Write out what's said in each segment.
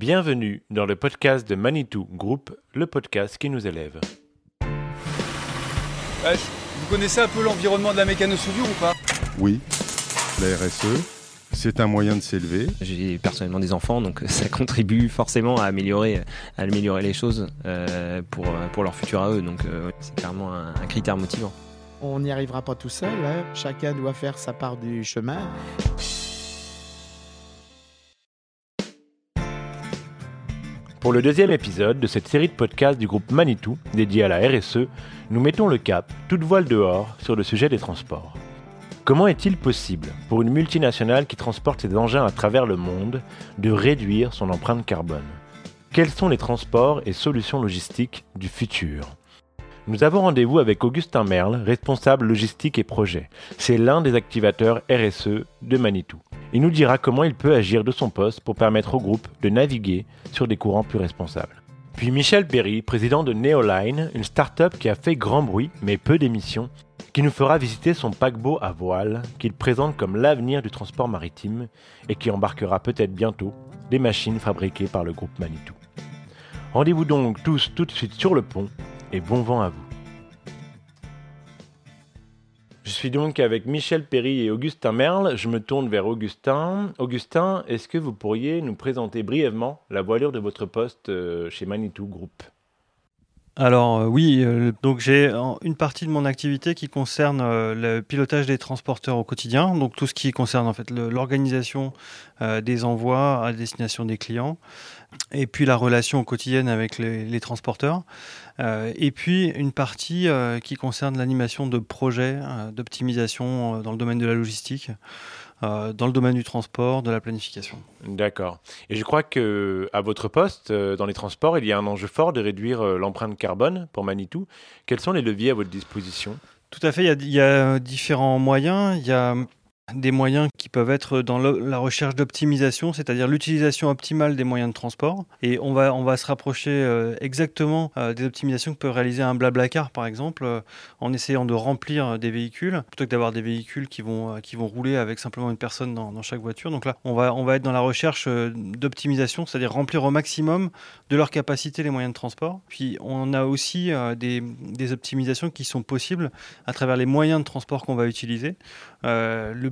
Bienvenue dans le podcast de Manitou Group, le podcast qui nous élève. Vous connaissez un peu l'environnement de la mécano-soudure ou pas? Oui, la RSE, c'est un moyen de s'élever. J'ai personnellement des enfants, donc ça contribue forcément à améliorer, à améliorer les choses euh, pour, pour leur futur à eux. Donc euh, c'est clairement un, un critère motivant. On n'y arrivera pas tout seul. hein. Chacun doit faire sa part du chemin. Pour le deuxième épisode de cette série de podcasts du groupe Manitou dédié à la RSE, nous mettons le cap, toute voile dehors, sur le sujet des transports. Comment est-il possible pour une multinationale qui transporte ses engins à travers le monde de réduire son empreinte carbone? Quels sont les transports et solutions logistiques du futur? Nous avons rendez-vous avec Augustin Merle, responsable logistique et projet. C'est l'un des activateurs RSE de Manitou. Il nous dira comment il peut agir de son poste pour permettre au groupe de naviguer sur des courants plus responsables. Puis Michel Perry, président de Neoline, une start-up qui a fait grand bruit mais peu d'émissions, qui nous fera visiter son paquebot à voile qu'il présente comme l'avenir du transport maritime et qui embarquera peut-être bientôt des machines fabriquées par le groupe Manitou. Rendez-vous donc tous tout de suite sur le pont et bon vent à vous. Je suis donc avec Michel Perry et Augustin Merle. Je me tourne vers Augustin. Augustin, est-ce que vous pourriez nous présenter brièvement la voilure de votre poste euh, chez Manitou Group? Alors euh, oui, euh, donc j'ai une partie de mon activité qui concerne le pilotage des transporteurs au quotidien, donc tout ce qui concerne en fait l'organisation des envois à destination des clients, et puis la relation quotidienne avec les, les transporteurs, Euh, et puis une partie euh, qui concerne l'animation de projets euh, d'optimisation dans le domaine de la logistique, dans le domaine du transport, de la planification. D'accord. Et je crois que à votre poste, dans les transports, il y a un enjeu fort de réduire l'empreinte carbone pour Manitou. Quels sont les leviers à votre disposition? Tout à fait, il y a, il y a différents moyens. Il y a des moyens qui peuvent être dans la recherche d'optimisation, c'est-à-dire l'utilisation optimale des moyens de transport. Et on va, on va se rapprocher euh, exactement euh, des optimisations que peut réaliser un blablacar, par exemple, euh, en essayant de remplir des véhicules, plutôt que d'avoir des véhicules qui vont, qui vont rouler avec simplement une personne dans, dans chaque voiture. Donc là, on va, on va être dans la recherche d'optimisation, c'est-à-dire remplir au maximum de leur capacité les moyens de transport. Puis on a aussi des, des optimisations qui sont possibles à travers les moyens de transport qu'on va utiliser.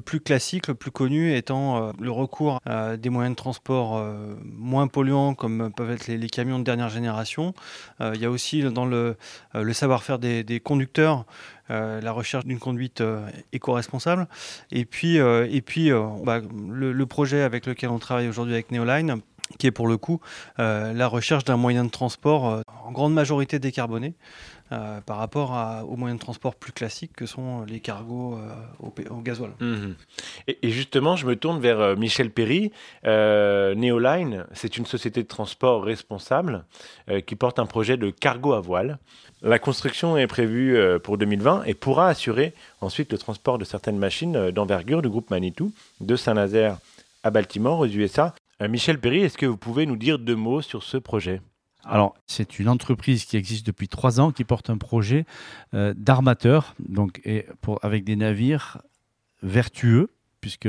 Plus classique, le plus connu étant euh, le recours à des moyens de transport euh, moins polluants comme peuvent être les, camions de dernière génération. Euh, il y a aussi dans le, euh, savoir-faire des, conducteurs euh, la recherche d'une conduite euh, éco-responsable. Et puis, euh, et puis euh, bah, le projet avec lequel on travaille aujourd'hui avec Neoline, qui est pour le coup euh, la recherche d'un moyen de transport euh, en grande majorité décarboné euh, par rapport aux moyens de transport plus classiques que sont les cargos au, au gasoil. Mhm. et, et justement, je me tourne vers Michel Perry. Neoline, c'est une société de transport responsable qui porte un projet de cargo à voile. La construction est prévue pour 2020 et pourra assurer ensuite le transport de certaines machines d'envergure du groupe Manitou de Saint-Nazaire à Baltimore, aux USA. Euh, Michel Perry, est-ce que vous pouvez nous dire deux mots sur ce projet? Alors, c'est une entreprise qui existe depuis trois ans, qui porte un projet euh, d'armateur, avec des navires vertueux, puisque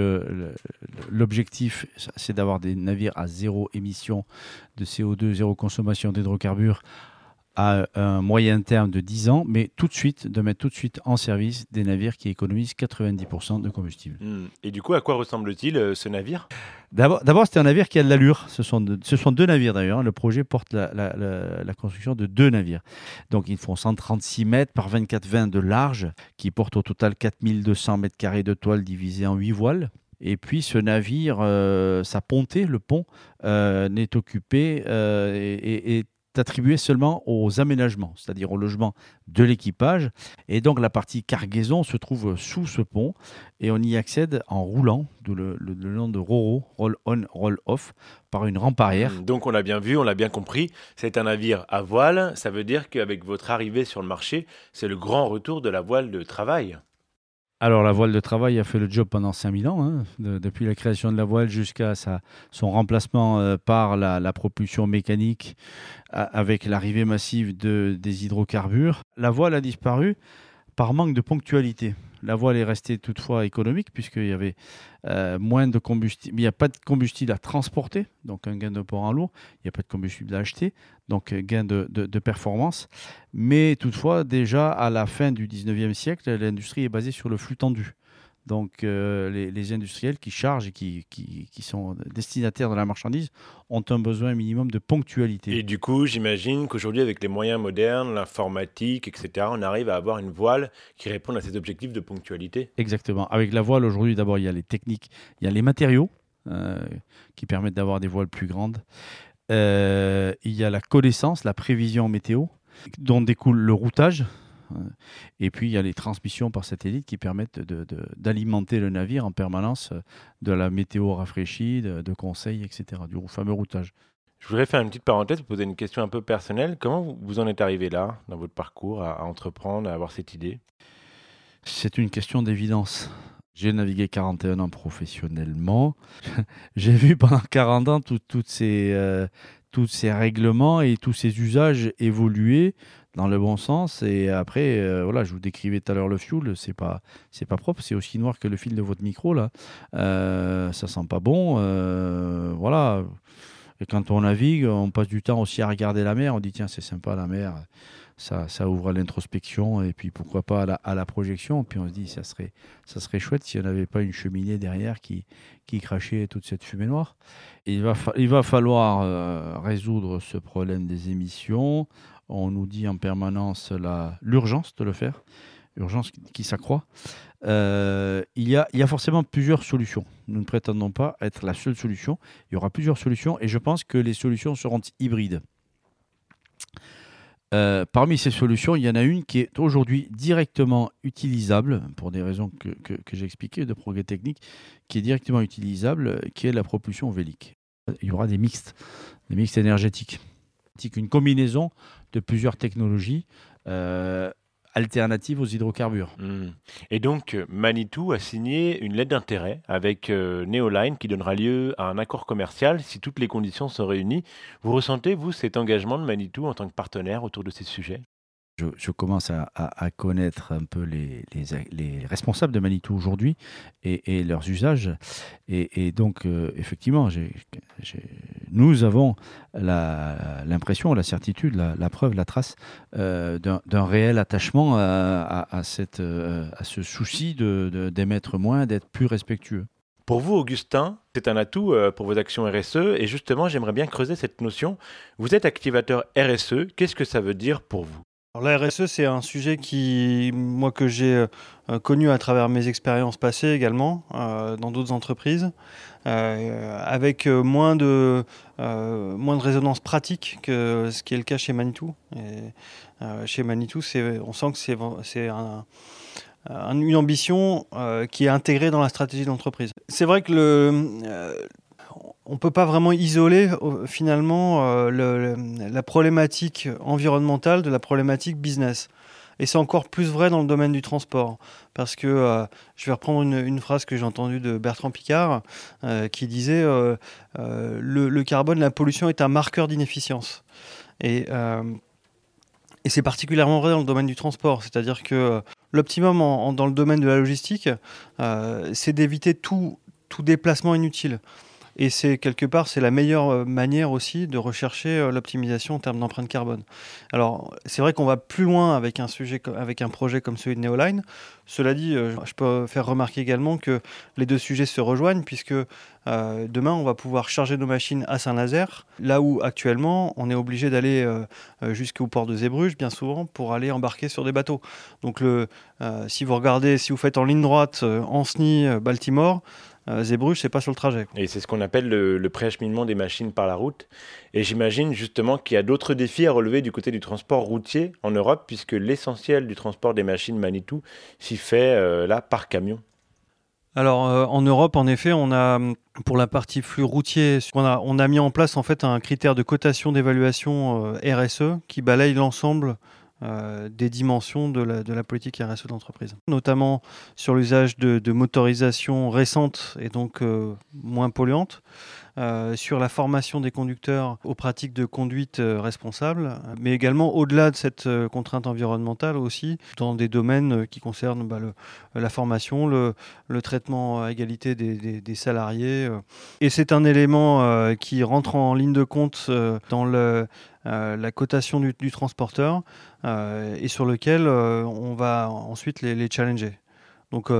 l'objectif, c'est d'avoir des navires à zéro émission de CO2, zéro consommation d'hydrocarbures à un moyen terme de 10 ans, mais tout de suite, de mettre tout de suite en service des navires qui économisent 90% de combustible. Hmm. Et du coup, à quoi ressemble-t-il euh, ce navire? D'abord, c'est un navire qui a de l'allure. Ce sont, de- ce sont deux navires d'ailleurs. Le projet porte la, la- la- la construction de deux navires. Donc, ils font 136 mètres par 24,20 de large, qui portent au total 4200 mètres carrés de toile divisés en 8 voiles. Et puis, ce navire, euh, sa pontée, le pont, euh, n'est occupé euh, et, et- est attribué seulement aux aménagements, c'est-à-dire au logement de l'équipage. Et donc, la partie cargaison se trouve sous ce pont et on y accède en roulant, d'où le, nom de RORO, Roll On, Roll Off, par une rampe arrière. Hmm. Donc on l'a bien vu, on l'a bien compris, c'est un navire à voile. Ça veut dire qu'avec votre arrivée sur le marché, c'est le grand retour de la voile de travail. Alors, la voile de travail a fait le job pendant 5000 ans, hein, de- depuis la création de la voile jusqu'à son remplacement euh, par la, propulsion mécanique avec l'arrivée massive de, des hydrocarbures. La voile a disparu par manque de ponctualité. La voile est restée toutefois économique puisqu'il y avait euh, moins de combustible. Il n'y a pas de combustible à transporter, donc un gain de port en lourd. Il n'y a pas de combustible à acheter, donc euh, gain de, performance. Mais toutefois, déjà à la fin du 19e siècle, l'industrie est basée sur le flux tendu. Donc euh, les, les industriels qui chargent et qui, qui- qui sont destinataires de la marchandise ont un besoin minimum de ponctualité. Et du coup, j'imagine qu'aujourd'hui, avec les moyens modernes, l'informatique, etc., on arrive à avoir une voile qui réponde à ces objectifs de ponctualité. Exactement. Avec la voile, aujourd'hui, d'abord, il y a les techniques, il y a les matériaux euh, qui permettent d'avoir des voiles plus grandes. Euh, il y a la connaissance, la prévision météo, dont découle le routage. Euh, Et puis, il y a les transmissions par satellite qui permettent d'alimenter le navire en permanence euh, de la météo rafraîchie, de, de conseils, etc., du fameux routage. Je voudrais faire une petite parenthèse, vous poser une question un peu personnelle. Comment vous- vous en êtes arrivé là, dans votre parcours, à, à entreprendre, à avoir cette idée? C'est une question d'évidence. J'ai navigué 41 ans professionnellement. J'ai vu pendant 40 ans tout- toutes ces, euh, tous ces règlements et tous ces usages évoluer dans le bon sens. Et après, euh, voilà, je vous décrivais tout à l'heure le fuel, c'est pas, c'est pas propre, c'est aussi noir que le fil de votre micro là. Euh, ça sent pas bon. euh, voilà. Et quand on navigue, on passe du temps aussi à regarder la mer. On dit tiens, c'est sympa la mer ça, ouvre à l'introspection et puis pourquoi pas à la, projection. Puis on se dit, ça serait, ça serait chouette si on n'avait pas une cheminée derrière qui, crachait toute cette fumée noire. Il, va falloir euh, résoudre ce problème des émissions. On nous dit en permanence l'urgence de le faire, urgence qui, s'accroît. Euh, il y a forcément plusieurs solutions. Nous ne prétendons pas être la seule solution. Il y aura plusieurs solutions et je pense que les solutions seront hybrides. Euh, parmi ces solutions, il y en a une qui est aujourd'hui directement utilisable, pour des raisons que, j'ai expliquées de progrès technique, qui est directement utilisable, qui est la propulsion vélique. Il y aura des mixtes, des mixtes énergétiques. Une combinaison de plusieurs technologies euh, alternatives aux hydrocarbures. Hmm. Et donc, euh, Manitou a signé une lettre d'intérêt avec euh, Neoline qui donnera lieu à un accord commercial si toutes les conditions sont réunies. Vous ressentez, vous, cet engagement de Manitou en tant que partenaire autour de ces sujets? Je, commence à, connaître un peu les, les- les responsables de Manitou aujourd'hui et, leurs usages. Et, donc, euh, effectivement, nous avons l'impression, la, certitude, la, preuve, la trace euh, d'un réel attachement à, euh, ce souci d'émettre moins, d'être plus respectueux. Pour vous, Augustin, c'est un atout pour vos actions RSE. Et justement, j'aimerais bien creuser cette notion. Vous êtes activateur RSE. Qu'est-ce que ça veut dire pour vous? Alors, la RSE, c'est un sujet qui, moi, que j'ai euh, connu à travers mes expériences passées également, euh, dans d'autres entreprises, euh, avec moins, de, moins de résonance pratique que ce qui est le cas chez Manitou. Chez Manitou, on sent que c'est c'est un- un- une ambition qui est intégrée dans la stratégie de l'entreprise. C'est vrai que le, on ne peut pas vraiment isoler euh, finalement euh, la problématique environnementale de la problématique business. Et c'est encore plus vrai dans le domaine du transport. Parce que euh, je vais reprendre une, phrase que j'ai entendue de Bertrand Picard euh, qui disait le, carbone, la pollution est un marqueur d'inefficience. Et, c'est particulièrement vrai dans le domaine du transport. C'est-à-dire que l'optimum dans le domaine de la logistique, c'est d'éviter tout déplacement inutile. Et c'est quelque part, c'est la meilleure euh, manière aussi de rechercher euh, l'optimisation en termes d'empreinte carbone. Alors, c'est vrai qu'on va plus loin avec un sujet, avec un projet comme celui de Neoline. Cela dit, euh, je peux faire remarquer également que les deux sujets se rejoignent puisque demain, on va pouvoir charger nos machines à Saint-Nazaire, là où actuellement, on est obligé d'aller jusqu'au port de Zébruges, bien souvent, pour aller embarquer sur des bateaux. Donc, le, si vous regardez, si vous faites en ligne droite, Ancenis, Baltimore, euh, Zébruges, c'est pas sur le trajet. Et c'est ce qu'on appelle le, le préacheminement des machines par la route. Et j'imagine justement qu'il y a d'autres défis à relever du côté du transport routier en Europe, puisque l'essentiel du transport des machines Manitou s'y fait euh, là par camion. Alors euh, en Europe, en effet, on a pour la partie flux routier, on a, on a mis en place en fait un critère de cotation d'évaluation euh, RSE qui balaye l'ensemble euh, des dimensions de la, de politique RSE d'entreprise, notamment sur l'usage de, de motorisations récentes et donc euh, moins polluantes, euh, sur la formation des conducteurs aux pratiques de conduite euh, responsable, mais également au-delà de cette euh, contrainte environnementale aussi, dans des domaines qui concernent bah, la formation, le, traitement à égalité des, salariés. Et c'est un élément qui rentre en ligne de compte dans la cotation du, transporteur et sur lequel on va ensuite les, challenger. Donc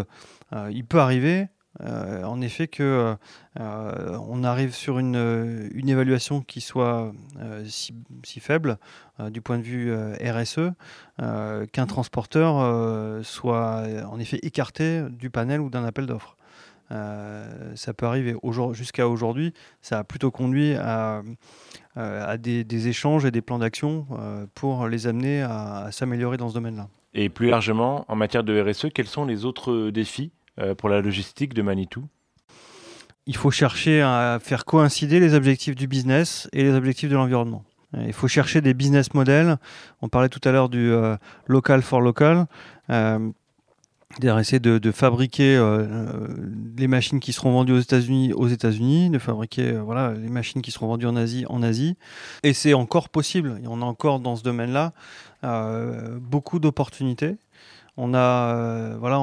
il peut arriver euh, en effet que euh, on arrive sur une, évaluation qui soit euh, si, faible euh, du point de vue RSE qu'un transporteur soit en effet écarté du panel ou d'un appel d'offres. Ça peut arriver. Jusqu'à aujourd'hui, ça a plutôt conduit à, des, échanges et des plans d'action pour les amener à, s'améliorer dans ce domaine-là. Et plus largement, en matière de RSE, quels sont les autres défis pour la logistique de Manitou il faut chercher à faire coïncider les objectifs du business et les objectifs de l'environnement. Euh, Il faut chercher des business models. On parlait tout à l'heure du euh, local for local. Euh, essayer de, fabriquer euh, euh, les machines qui seront vendues aux États-Unis aux États-Unis, de fabriquer euh, les machines qui seront vendues en Asie en Asie. Et c'est encore possible. Et on a encore dans ce domaine-là euh, beaucoup d'opportunités. On a, euh, voilà,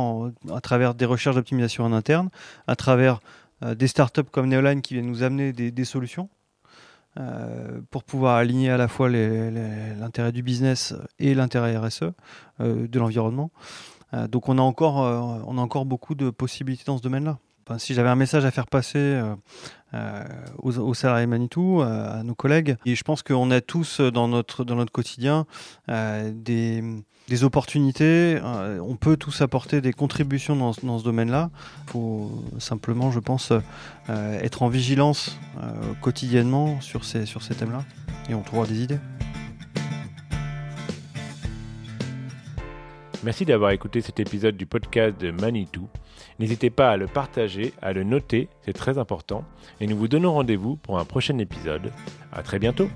à travers des recherches d'optimisation en interne, à travers euh, des startups comme Neoline qui viennent nous amener des, solutions euh, pour pouvoir aligner à la fois l'intérêt du business et l'intérêt RSE de l'environnement. Donc on a, encore, on a encore beaucoup de possibilités dans ce domaine-là. Si j'avais un message à faire passer euh, euh, aux, salariés Manitou, euh, à nos collègues, et je pense qu'on a tous dans notre, dans notre quotidien des, opportunités, on peut tous apporter des contributions dans, ce- dans ce domaine-là. Il faut simplement, je pense, être en vigilance quotidiennement sur ces, sur ces thèmes-là, et on trouvera des idées. Merci d'avoir écouté cet épisode du podcast de Manitou. N'hésitez pas à le partager, à le noter, c'est très important. Et nous vous donnons rendez-vous pour un prochain épisode. À très bientôt.